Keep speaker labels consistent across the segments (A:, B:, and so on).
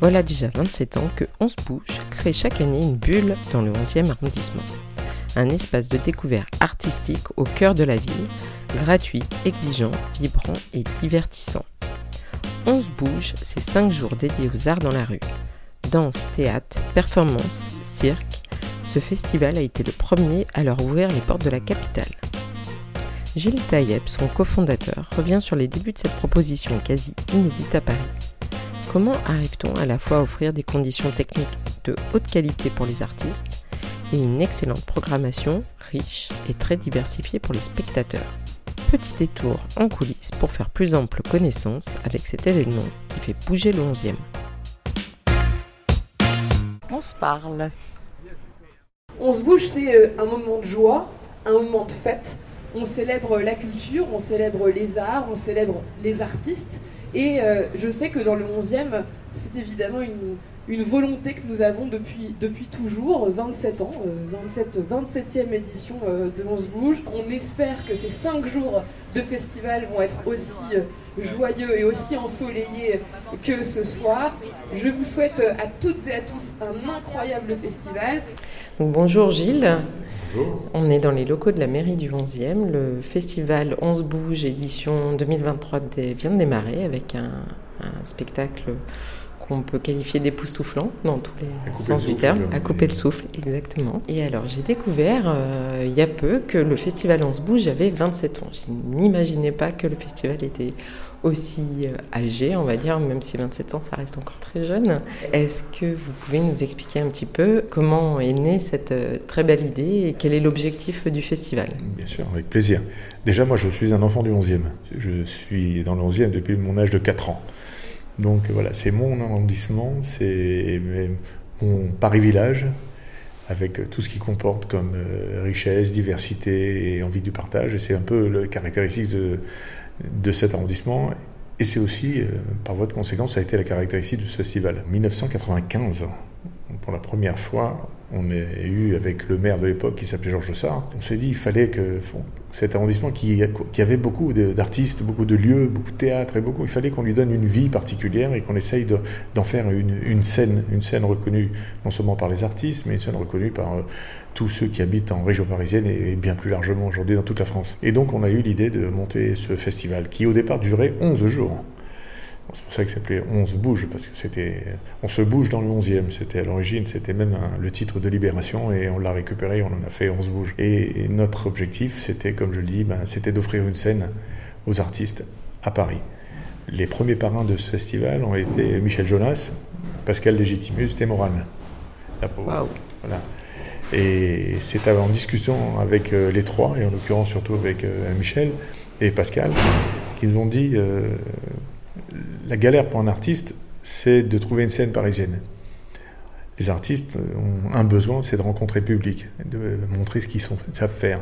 A: Voilà déjà 27 ans que 11 Bouges crée chaque année une bulle dans le 11e arrondissement. Un espace de découverte artistique au cœur de la ville, gratuit, exigeant, vibrant et divertissant. 11 Bouges, c'est 5 jours dédiés aux arts dans la rue. Danse, théâtre, performance, cirque, ce festival a été le premier à leur ouvrir les portes de la capitale. Gilles Taïeb, son cofondateur, revient sur les débuts de cette proposition quasi inédite à Paris. Comment arrive-t-on à la fois à offrir des conditions techniques de haute qualité pour les artistes et une excellente programmation riche et très diversifiée pour les spectateurs? Petit détour en coulisses pour faire plus ample connaissance avec cet événement qui fait bouger le 11e.
B: On se parle.
C: On se bouge, c'est euh, un moment de joie, un moment de fête. On célèbre la culture, on célèbre les arts, on célèbre les artistes. Et euh, je sais que dans le 11e, c'est évidemment une, une, volonté que nous avons depuis, depuis toujours, 27 ans, 27, euh, 27e édition euh, de 11 Bouge. On espère que ces 5 jours de festival vont être aussi joyeux et aussi ensoleillés que ce soir. Je vous souhaite à toutes et à tous un incroyable festival.
A: bonjour Gilles. On est dans les locaux de la mairie du 11e. Le festival 11 Bouge édition 2023 vient de démarrer avec un, spectacle qu'on peut qualifier d'époustouflant dans tous les sens du terme, à couper le souffle, exactement. Et alors j'ai découvert euh, il y a peu que le festival 11 Bouge avait 27 ans. Je n'imaginais pas que le festival était aussi euh, âgé, on va dire, même si 27 ans, ça reste encore très jeune. Est-ce que vous pouvez nous expliquer un petit peu comment est née cette euh, très belle idée et quel est l'objectif du festival?
D: Bien sûr, avec plaisir. Déjà, moi, je suis un enfant du 11e. Je suis dans le 11e depuis mon âge de 4 ans. Donc voilà, c'est mon arrondissement, c'est mon Paris-Village, avec tout ce qui comporte comme euh, richesse, diversité et envie du partage. Et c'est un peu le caractéristique de, de cet arrondissement. Et c'est aussi, euh, par voie de conséquence, ça a été la caractéristique de ce festival. 1995, pour la première fois, on a eu avec le maire de l'époque qui s'appelait Georges Sarr, on s'est dit qu'il fallait que cet arrondissement qui, avait beaucoup d'artistes, beaucoup de lieux, beaucoup de théâtres beaucoup, il fallait qu'on lui donne une vie particulière et qu'on essaye d'en faire une, une, scène, une scène reconnue non seulement par les artistes, mais une scène reconnue par euh, tous ceux qui habitent en région parisienne et, bien plus largement aujourd'hui dans toute la France. Et donc on a eu l'idée de monter ce festival qui au départ durait 11 jours. C'est pour ça qu'il s'appelait 11 bouge, parce que c'était. On se bouge dans le 11e. C'était à l'origine, c'était même le titre de Libération, et on l'a récupéré, on en a fait 11 bouge. Et, notre objectif, c'était, comme je le dis, ben, c'était d'offrir une scène aux artistes à Paris. Les premiers parrains de ce festival ont été Michel Jonas, Pascal Légitimus et Morane.
A: Wow.
D: Voilà. Et c'est en discussion avec euh, les trois, et en l'occurrence surtout avec euh, Michel et Pascal, qui nous ont dit euh, la galère pour un artiste, c'est de trouver une scène parisienne. Les artistes ont un besoin, c'est de rencontrer le public, de montrer ce qu'ils savent faire.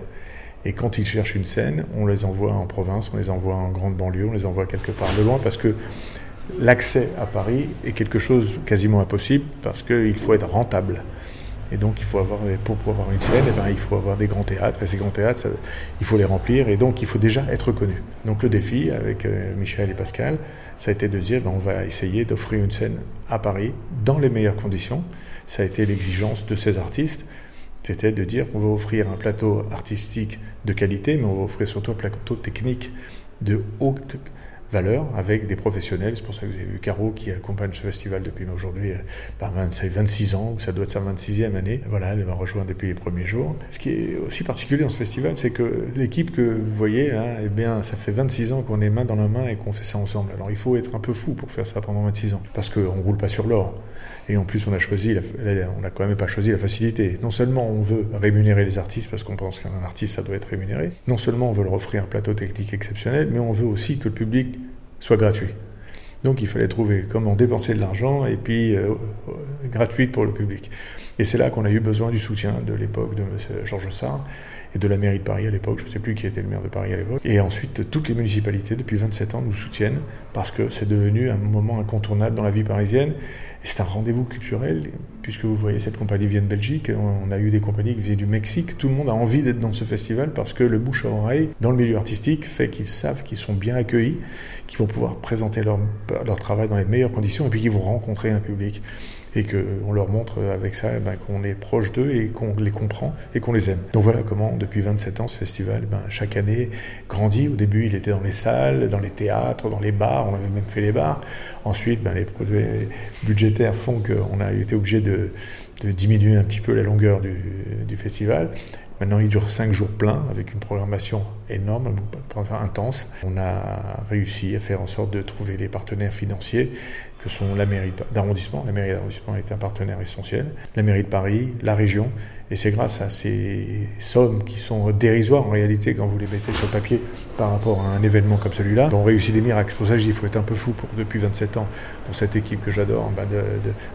D: Et quand ils cherchent une scène, on les envoie en province, on les envoie en grande banlieue, on les envoie quelque part de loin parce que l'accès à Paris est quelque chose quasiment impossible parce qu'il faut être rentable. Et donc, il faut avoir, pour pouvoir avoir une scène, eh ben, il faut avoir des grands théâtres. Et ces grands théâtres, il faut les remplir. Et donc, il faut déjà être connu. Donc, le défi avec euh, Michel et Pascal, ça a été de dire, ben, on va essayer d'offrir une scène à Paris dans les meilleures conditions. Ça a été l'exigence de ces artistes. C'était de dire qu'on va offrir un plateau artistique de qualité, mais on va offrir surtout un plateau technique de haute avec des professionnels. C'est pour ça que vous avez vu Caro qui accompagne ce festival depuis aujourd'hui euh, par 26 ans, ça doit être sa 26e année. Voilà, elle m'a rejoint depuis les premiers jours. Ce qui est aussi particulier dans ce festival, c'est que l'équipe que vous voyez, là, eh bien, ça fait 26 ans qu'on est main dans la main et qu'on fait ça ensemble. Alors il faut être un peu fou pour faire ça pendant 26 ans, parce qu'on ne roule pas sur l'or. Et en plus, on a choisi, on n'a quand même pas choisi la facilité. Non seulement on veut rémunérer les artistes parce qu'on pense qu'un artiste, ça doit être rémunéré. Non seulement on veut leur offrir un plateau technique exceptionnel, mais on veut aussi que le public soit gratuit. Donc il fallait trouver comment dépenser de l'argent et puis euh, euh, gratuit pour le public. Et c'est là qu'on a eu besoin du soutien de l'époque de M. Georges Sarr et de la mairie de Paris à l'époque, je ne sais plus qui était le maire de Paris à l'époque. Et ensuite, toutes les municipalités, depuis 27 ans, nous soutiennent parce que c'est devenu un moment incontournable dans la vie parisienne. Et c'est un rendez-vous culturel puisque vous voyez cette compagnie vient de Belgique, on a eu des compagnies qui viennent du Mexique, tout le monde a envie d'être dans ce festival parce que le bouche à oreille dans le milieu artistique fait qu'ils savent qu'ils sont bien accueillis, qu'ils vont pouvoir présenter leur, leur travail dans les meilleures conditions et puis qu'ils vont rencontrer un public et qu'on leur montre avec ça eh ben, qu'on est proche d'eux et qu'on les comprend et qu'on les aime. Donc voilà comment, depuis 27 ans, ce festival, ben, chaque année, grandit. Au début, il était dans les salles, dans les théâtres, dans les bars, on avait même fait les bars. Ensuite, ben, les produits budgétaires font qu'on a été obligé de, diminuer un petit peu la longueur du festival. Maintenant, il dure cinq jours pleins avec une programmation énorme, intense. On a réussi à faire en sorte de trouver des partenaires financiers que sont la mairie d'arrondissement. La mairie d'arrondissement est un partenaire essentiel. La mairie de Paris, la région. Et c'est grâce à ces sommes qui sont dérisoires en réalité quand vous les mettez sur papier par rapport à un événement comme celui-là. On réussit des miracles. C'est pour ça il faut être un peu fou pour, depuis 27 ans pour cette équipe que j'adore bah,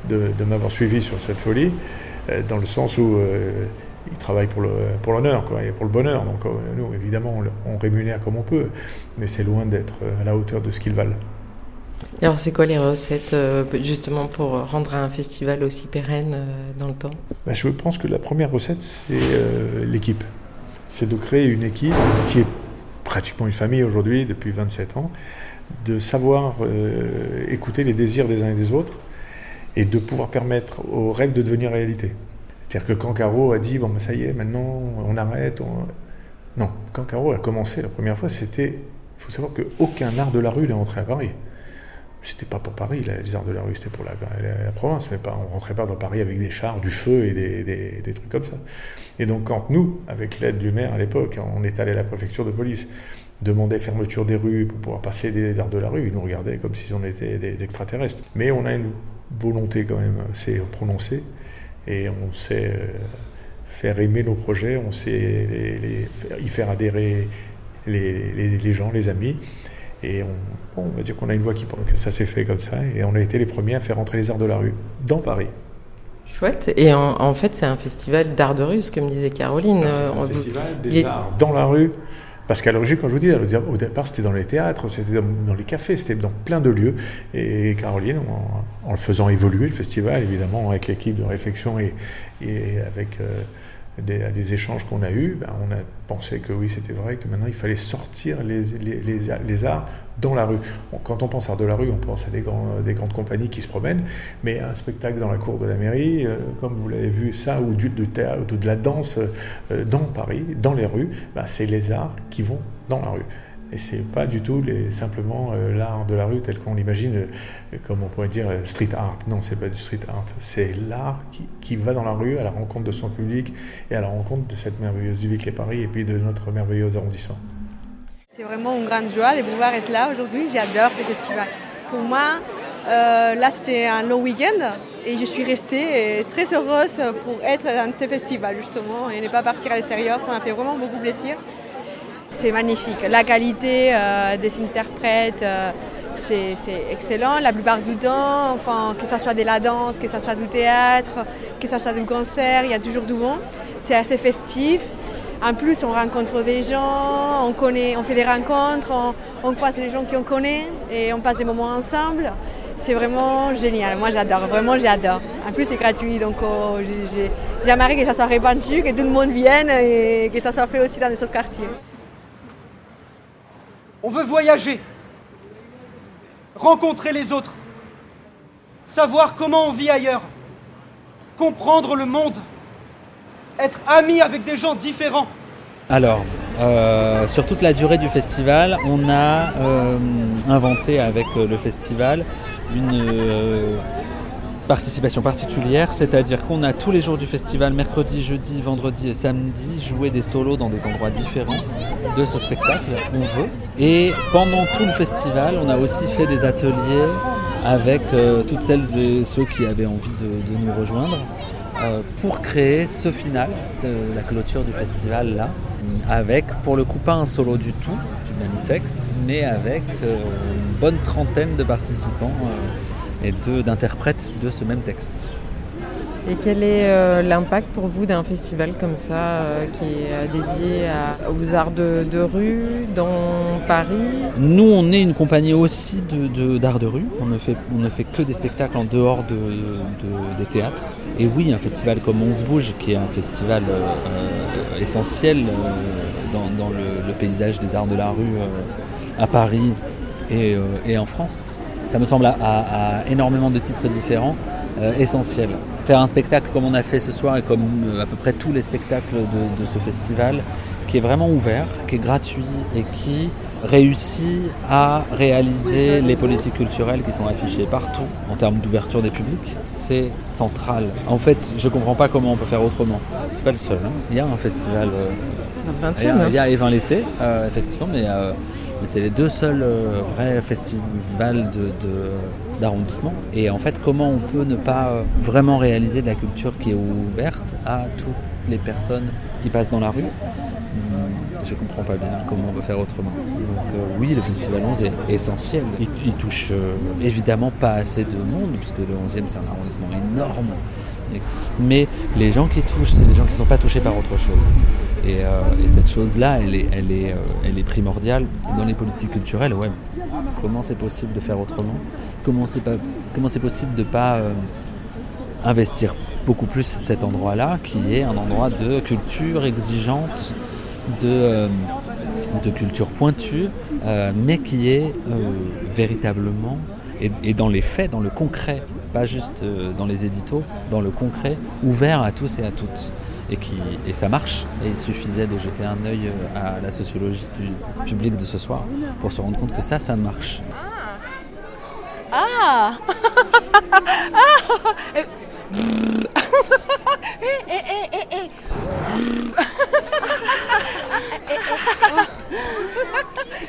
D: de, m'avoir suivi sur cette folie, euh, dans le sens où euh, ils travaillent pour l'honneur et pour le bonheur. Donc euh, nous, évidemment, on, rémunère comme on peut, mais c'est loin d'être euh, à la hauteur de ce qu'ils valent.
A: alors, c'est quoi les recettes euh, justement pour rendre un festival aussi pérenne dans le temps?
D: Bah, Je pense que la première recette, c'est l'équipe. C'est de créer une équipe qui est pratiquement une famille aujourd'hui depuis 27 ans, de savoir écouter les désirs des uns et des autres et de pouvoir permettre aux rêves de devenir réalité. C'est-à-dire que quand Caro a dit, bon, ben, ça y est, maintenant, on arrête. Non, quand Caro a commencé la première fois, c'était. Il faut savoir qu'aucun art de la rue n'est entré à Paris. C'était pas pour Paris, les arts de la rue, c'était pour la, province, mais pas, on rentrait pas dans Paris avec des chars, du feu et des, des trucs comme ça. Et donc, quand nous, avec l'aide du maire à l'époque, on est allé à la préfecture de police, demander fermeture des rues pour pouvoir passer des arts de la rue, ils nous regardaient comme si on était des, extraterrestres. Mais on a une volonté quand même, c'est prononcée et on sait euh, faire aimer nos projets, on sait y faire adhérer les, gens, les amis. Et on, va dire qu'on a une voix qui ça s'est fait comme ça. Et on a été les premiers à faire entrer les arts de la rue dans Paris.
A: Chouette. Et en, fait, c'est un festival d'art de rue, ce que me disait Caroline.
D: C'est un festival des arts dans la rue. Parce qu'à l'origine, quand je vous dis, au départ, c'était dans les théâtres, c'était dans, les cafés, c'était dans plein de lieux. Et Caroline, en, le faisant évoluer, le festival, évidemment, avec l'équipe de réflexion et, avec euh, des, échanges qu'on a eus, ben, on a pensé que oui, c'était vrai, que maintenant il fallait sortir les, les, arts dans la rue. quand on pense art de la rue, on pense à des, des, grandes compagnies qui se promènent, mais un spectacle dans la cour de la mairie, euh, comme vous l'avez vu, ça, ou du, de, théâtre, de la danse euh, dans Paris, dans les rues, ben, c'est les arts qui vont dans la rue. Et c'est pas du tout simplement euh, l'art de la rue tel qu'on l'imagine, euh, comme on pourrait dire euh, street art. Non, c'est pas du street art. C'est l'art qui, va dans la rue à la rencontre de son public et à la rencontre de cette merveilleuse ville qu'est Paris et puis de notre merveilleux arrondissement.
E: C'est vraiment une grande joie de pouvoir être là aujourd'hui. J'adore ce festival. Pour moi, là c'était un long week-end et je suis restée très heureuse pour être dans ce festival justement et ne pas partir à l'extérieur. Ça m'a fait vraiment beaucoup plaisir. C'est magnifique. La qualité euh, des interprètes, euh, c'est excellent. La plupart du temps, enfin, que ce soit de la danse, que ce soit du théâtre, que ce soit du concert, il y a toujours du bon. C'est assez festif. En plus, on rencontre des gens, on, connaît, on fait des rencontres, on, croise les gens qu'on connaît et on passe des moments ensemble. C'est vraiment génial. Moi, j'adore. Vraiment, j'adore. En plus, c'est gratuit. Donc, oh, j'aimerais que ça soit répandu, que tout le monde vienne et que ça soit fait aussi dans les autres quartiers.
F: On veut voyager, rencontrer les autres, savoir comment on vit ailleurs, comprendre le monde, être ami avec des gens différents.
G: Alors, euh, sur toute la durée du festival, on a euh, inventé avec euh, le festival une participation particulière, c'est-à-dire qu'on a tous les jours du festival, mercredi, jeudi, vendredi et samedi, joué des solos dans des endroits différents de ce spectacle, on veut. Et pendant tout le festival, on a aussi fait des ateliers avec euh, toutes celles et ceux qui avaient envie de, nous rejoindre euh, pour créer ce final de la clôture du festival là, avec pour le coup pas un solo du tout, du même texte, mais avec euh, une bonne trentaine de participants et d'interprètes de ce même texte.
A: Et quel est euh, l'impact pour vous d'un festival comme ça euh, qui est euh, dédié aux arts de, rue dans Paris?
G: Nous, on est une compagnie aussi d'art de, rue. On ne, fait, on ne fait que des spectacles en dehors de, des théâtres. Et oui, un festival comme On se bouge, qui est un festival essentiel dans, le, paysage des arts de la rue à Paris et, en France, ça me semble à, énormément de titres différents essentiel faire un spectacle comme on a fait ce soir et comme euh, à peu près tous les spectacles de, ce festival, qui est vraiment ouvert, qui est gratuit et qui réussit à réaliser les politiques culturelles qui sont affichées partout en termes d'ouverture des publics, c'est central. En fait, je ne comprends pas comment on peut faire autrement. C'est pas le seul. Hein. Il y a un festival.
A: Euh, il,
G: y a, Evin l'été, euh, effectivement, mais, c'est les deux seuls vrais festivals de d'arrondissement. Et en fait, comment on peut ne pas euh, vraiment réaliser de la culture qui est ouverte à toutes les personnes qui passent dans la rue? Hmm, je comprends pas bien comment on peut faire autrement. Donc euh, oui, le Festival 11 est essentiel. Il, touche euh, évidemment pas assez de monde, puisque le 11e c'est un arrondissement énorme. Mais les gens qui touchent, c'est des gens qui ne sont pas touchés par autre chose. Et, cette chose-là, elle est, elle, est, primordiale. dans les politiques culturelles, ouais, comment c'est possible de faire autrement? Comment c'est possible de pas euh, investir beaucoup plus cet endroit-là, qui est un endroit de culture exigeante, de, euh, culture pointue, euh, mais qui est véritablement, et, dans les faits, dans le concret, pas juste dans les éditos, dans le concret, ouvert à tous et à toutes. Et, qui, et ça marche. Et il suffisait de jeter un œil à la sociologie du public de ce soir pour se rendre compte que ça, ça marche. Ah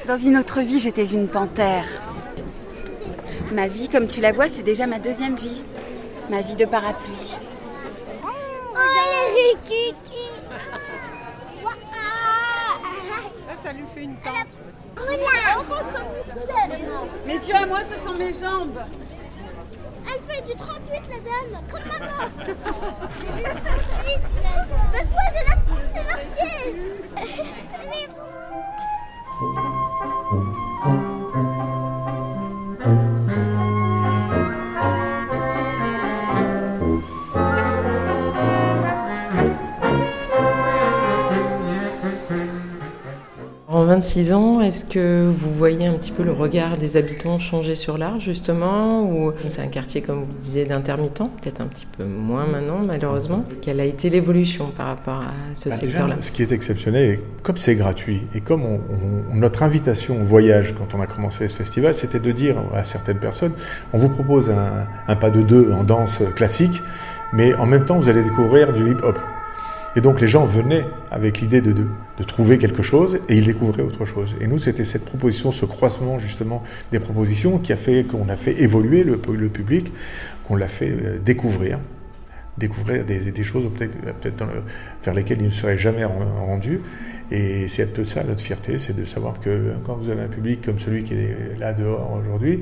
H: Dans une autre vie, j'étais une panthère. Ma vie, comme tu la vois, c'est déjà ma deuxième vie. Ma vie de parapluie.
I: ça lui fait une tente.
J: Messieurs, à moi, ce sont mes jambes.
K: Elle fait du 38, la dame, comme maman. du 38, Mais moi, j'ai la pousse marqué.
A: 26 ans, est-ce que vous voyez un petit peu le regard des habitants changer sur l'art, justement Ou c'est un quartier, comme vous disiez, d'intermittents, peut-être un petit peu moins maintenant, malheureusement? Quelle a été l'évolution par rapport à ce bah, secteur-là?
D: Ce qui est exceptionnel, comme c'est gratuit, et comme notre invitation au voyage quand on a commencé ce festival, c'était de dire à certaines personnes on vous propose un, un pas de deux en danse classique, mais en même temps, vous allez découvrir du hip-hop. Et donc les gens venaient avec l'idée de, de, trouver quelque chose et ils découvraient autre chose. Et nous, c'était cette proposition, ce croisement justement des propositions qui a fait qu'on a fait évoluer le, le public, qu'on l'a fait euh, découvrir découvrir des, des choses peut-être peut vers lesquelles il ne serait jamais rendu. Et c'est un peu ça notre fierté, c'est de savoir que quand vous avez un public comme celui qui est là dehors aujourd'hui,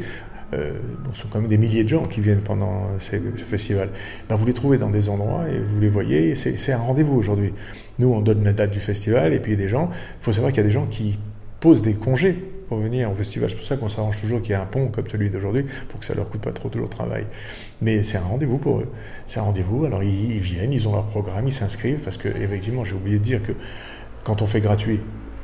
D: euh, ce sont quand même des milliers de gens qui viennent pendant ce festival. Ben, vous les trouvez dans des endroits et vous les voyez, c'est un rendez-vous aujourd'hui. Nous, on donne la date du festival et puis des gens, il faut savoir qu'il y a des gens qui posent des congés pour venir au festival. C'est pour ça qu'on s'arrange toujours qu'il y ait un pont comme celui d'aujourd'hui pour que ça leur coûte pas trop de travail. Mais c'est un rendez-vous pour eux. C'est un rendez-vous. Alors ils, ils, viennent, ils ont leur programme, ils s'inscrivent parce que effectivement, j'ai oublié de dire que quand on fait gratuit,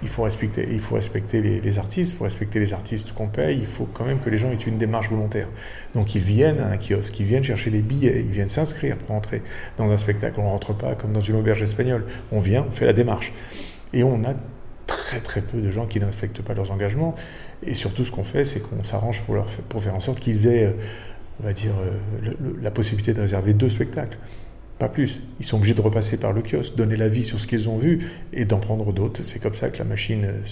D: il faut respecter, il faut respecter les, artistes, il faut respecter les artistes qu'on paye, il faut quand même que les gens aient une démarche volontaire. Donc ils viennent à un kiosque, ils viennent chercher des billets, ils viennent s'inscrire pour entrer dans un spectacle. On ne rentre pas comme dans une auberge espagnole, on vient, on fait la démarche. Et on a très très peu de gens qui ne respectent pas leurs engagements. Et surtout ce qu'on fait, c'est qu'on s'arrange pour faire en sorte qu'ils aient, euh, on va dire, euh, la possibilité de réserver deux spectacles. Pas plus. Ils sont obligés de repasser par le kiosque, donner l'avis sur ce qu'ils ont vu et d'en prendre d'autres. C'est comme ça que la machine euh,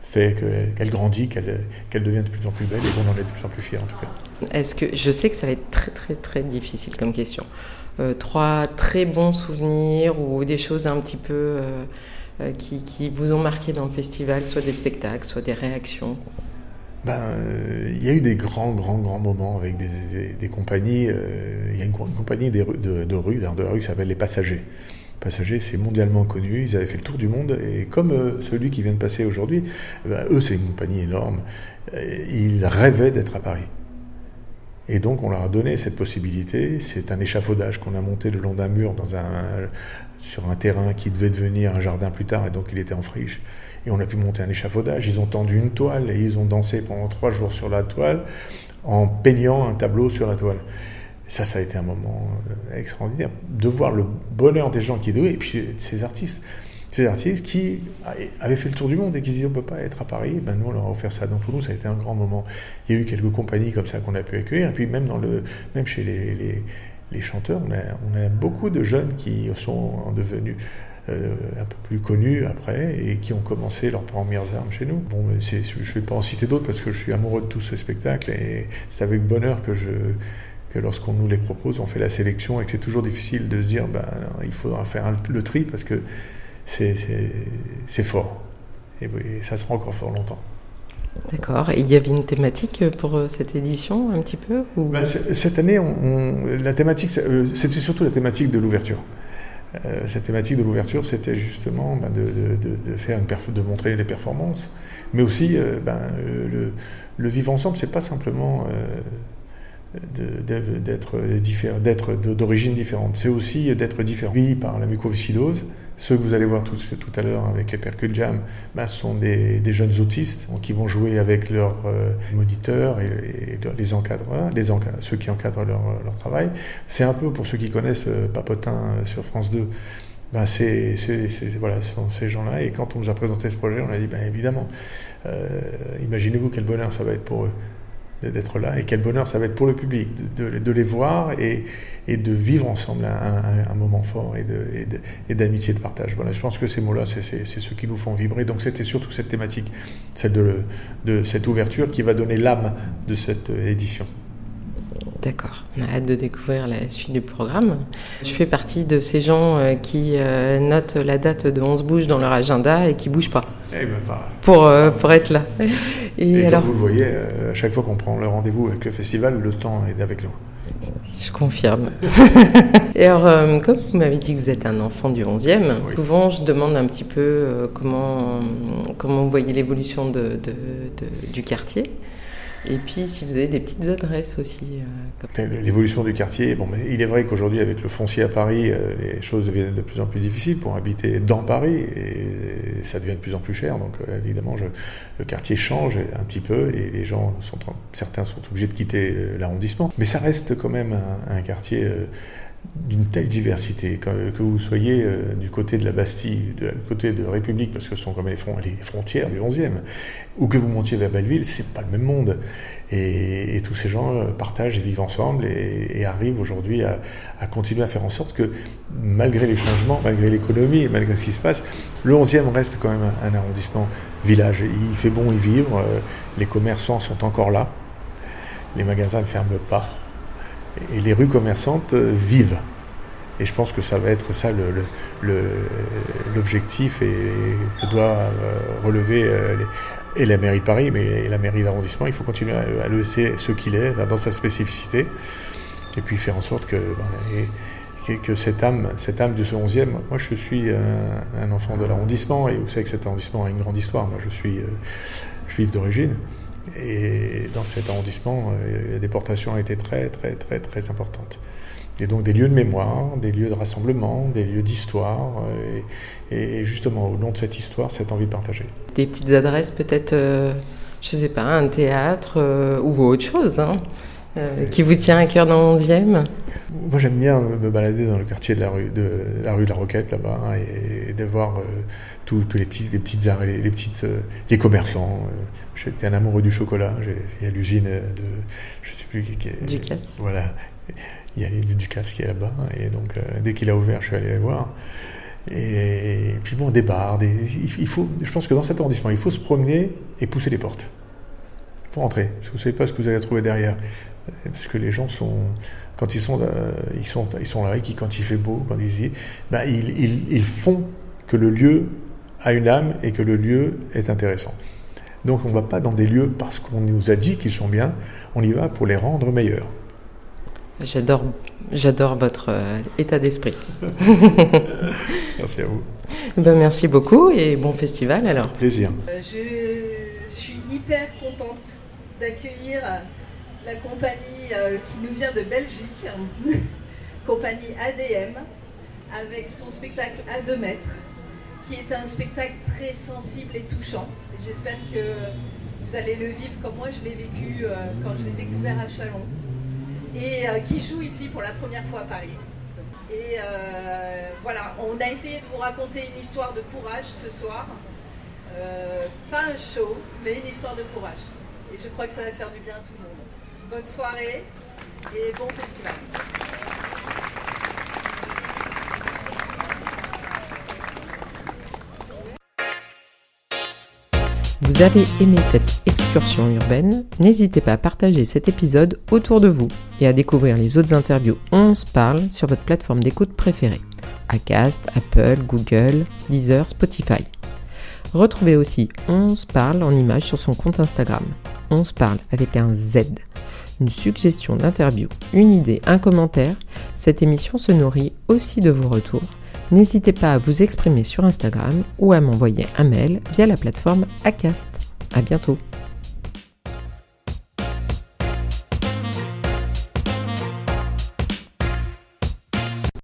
D: fait qu'elle grandit, qu'elle devient de plus en plus belle et qu'on en est de plus en plus fiers en tout cas.
A: Est-ce que je sais que ça va être très très très difficile comme question. Euh, trois très bons souvenirs ou des choses un petit peu euh, qui, qui, vous ont marqué dans le festival, soit des spectacles, soit des réactions?
D: Ben, euh, il y a eu des grands, grands, grands moments avec des, compagnies. Euh, il y a une, compagnie de, de, rue, de la rue qui s'appelle Les Passagers. Passagers, c'est mondialement connu. Ils avaient fait le tour du monde. Et comme euh, celui qui vient de passer aujourd'hui, ben, eux, c'est une compagnie énorme. Ils rêvaient d'être à Paris. Et donc, on leur a donné cette possibilité. C'est un échafaudage qu'on a monté le long d'un mur dans un, sur un terrain qui devait devenir un jardin plus tard. Et donc, il était en friche et on a pu monter un échafaudage. Ils ont tendu une toile et ils ont dansé pendant trois jours sur la toile en peignant un tableau sur la toile. Ça, ça a été un moment euh, extraordinaire de voir le bonheur des gens qui étaient et puis ces artistes. Ces artistes qui avaient fait le tour du monde et qui disaient on ne peut pas être à Paris, ben nous on leur a offert ça. Donc pour nous ça a été un grand moment. Il y a eu quelques compagnies comme ça qu'on a pu accueillir. Et puis même, dans le, même chez les, les, les chanteurs, on a, on a, beaucoup de jeunes qui sont devenus euh, un peu plus connus après et qui ont commencé leurs premières armes chez nous. Bon, je ne vais pas en citer d'autres parce que je suis amoureux de tous ces spectacles et c'est avec bonheur que je que lorsqu'on nous les propose, on fait la sélection et que c'est toujours difficile de se dire ben, il faudra faire le tri parce que c'est fort. Et, ça sera encore fort longtemps.
A: D'accord. Et il y avait une thématique pour euh, cette édition, un petit peu
D: ben, Cette année, on, la thématique, euh, c'était surtout la thématique de l'ouverture. Euh, cette thématique de l'ouverture, c'était justement ben, de, faire de montrer les performances, mais aussi euh, ben, le, vivre ensemble, c'est pas simplement euh, d'être d'origine différente, c'est aussi d'être différent. Oui, par la mucoviscidose, ceux que vous allez voir tout, à l'heure avec les percul jam, ben, sont des, jeunes autistes qui vont jouer avec leurs moniteurs et, les encadreurs, les ceux qui encadrent leur, travail. C'est un peu, pour ceux qui connaissent Papotin sur France 2, ben c'est, voilà, ce sont ces gens-là. Et quand on nous a présenté ce projet, on a dit, ben évidemment, euh, imaginez-vous quel bonheur ça va être pour eux d'être là et quel bonheur ça va être pour le public de, de, les voir et, et, de vivre ensemble un, un, moment fort et, d'amitié et, de partage. Voilà, je pense que ces mots-là, c'est ceux qui nous font vibrer. Donc c'était surtout cette thématique, celle de, de cette ouverture qui va donner l'âme de cette édition.
A: D'accord, on a hâte de découvrir la suite du programme. Je fais partie de ces gens euh, qui euh, notent la date de 11 bouge dans leur agenda et qui bougent pas. Eh ben, pour, euh, pour être là.
D: Et, alors, comme vous le voyez, à chaque fois qu'on prend le rendez-vous avec le festival, le temps est avec nous.
A: Je confirme. et alors, comme vous m'avez dit que vous êtes un enfant du 11e, souvent je demande un petit peu comment, comment vous voyez l'évolution de, du quartier? Et puis, si vous avez des petites adresses aussi.
D: Euh, l'évolution du quartier, bon, mais il est vrai qu'aujourd'hui, avec le foncier à Paris, euh, les choses deviennent de plus en plus difficiles pour habiter dans Paris et ça devient de plus en plus cher. Donc, euh, évidemment, le quartier change un petit peu et les gens, sont, certains sont obligés de quitter l'arrondissement. Mais ça reste quand même un quartier d'une telle diversité, que, vous soyez euh, du côté de la Bastille, du côté de République, parce que ce sont comme les, frontières du 11e, ou que vous montiez vers Belleville, c'est pas le même monde. Et, tous ces gens euh, partagent et vivent ensemble et, arrivent aujourd'hui à, continuer à faire en sorte que, malgré les changements, malgré l'économie malgré ce qui se passe, le 11e reste quand même un, arrondissement village. Il fait bon y vivre, euh, les commerçants sont encore là, les magasins ne ferment pas et les rues commerçantes euh, vivent. Et je pense que ça va être ça l'objectif et que doit euh, relever euh, et la mairie de Paris, mais la mairie d'arrondissement. Il faut continuer à, le laisser ce qu'il est, dans sa spécificité, et puis faire en sorte que, ben, que cette âme, cette âme de ce 11e, moi je suis un, enfant de l'arrondissement, et vous savez que cet arrondissement a une grande histoire. Moi je suis juif d'origine. Et dans cet arrondissement, euh, la déportation a été très, très, très, très importante. Et donc des lieux de mémoire, des lieux de rassemblement, des lieux d'histoire, euh, et, justement au nom de cette histoire, cette envie de partager.
A: Des petites adresses peut-être, euh, je ne sais pas, un théâtre ou autre chose, hein, qui vous tient à cœur dans le 11e
D: Moi j'aime bien me balader dans le quartier de la rue de la, rue de la Roquette là-bas, hein, et, de voir tous les, petits, les petites arts, les, petites, euh, les commerçants. Euh, j'étais un amoureux du chocolat. Il y a l'usine de, je sais plus qui est.
A: Ducasse.
D: Voilà. Il y a l'usine Ducasse qui est là-bas. Et donc, euh, dès qu'il a ouvert, je suis allé voir. Et, puis bon, des bars, des, il faut, je pense que dans cet arrondissement, il faut se promener et pousser les portes. Il faut rentrer, parce que vous ne savez pas ce que vous allez trouver derrière. Parce que les gens sont, quand ils sont, ils sont, ils sont là, et qui, quand il fait beau, quand ils, ben, ils, ils, ils font que le lieu a une âme et que le lieu est intéressant. Donc on ne va pas dans des lieux parce qu'on nous a dit qu'ils sont bien, on y va pour les rendre meilleurs.
A: J'adore, j'adore votre euh, état d'esprit.
D: merci à vous.
A: Ben, merci beaucoup et bon festival alors.
D: Plaisir.
I: Euh, je suis hyper contente d'accueillir la compagnie euh, qui nous vient de Belgique, compagnie ADM, avec son spectacle à 2 mètres, qui est un spectacle très sensible et touchant. J'espère que vous allez le vivre comme moi je l'ai vécu quand je l'ai découvert à Chalon et euh, qui joue ici pour la première fois à Paris. Et euh, voilà, on a essayé de vous raconter une histoire de courage ce soir. Euh, pas un show, mais une histoire de courage. Et je crois que ça va faire du bien à tout le monde. Bonne soirée et bon festival.
A: Vous avez aimé cette excursion urbaine? N'hésitez pas à partager cet épisode autour de vous et à découvrir les autres interviews On se parle sur votre plateforme d'écoute préférée. Acast, Apple, Google, Deezer, Spotify. Retrouvez aussi On se parle en image sur son compte Instagram. On se parle avec un Z. Une suggestion d'interview, une idée, un commentaire, cette émission se nourrit aussi de vos retours N'hésitez pas à vous exprimer sur Instagram ou à m'envoyer un mail via la plateforme Acast. À bientôt!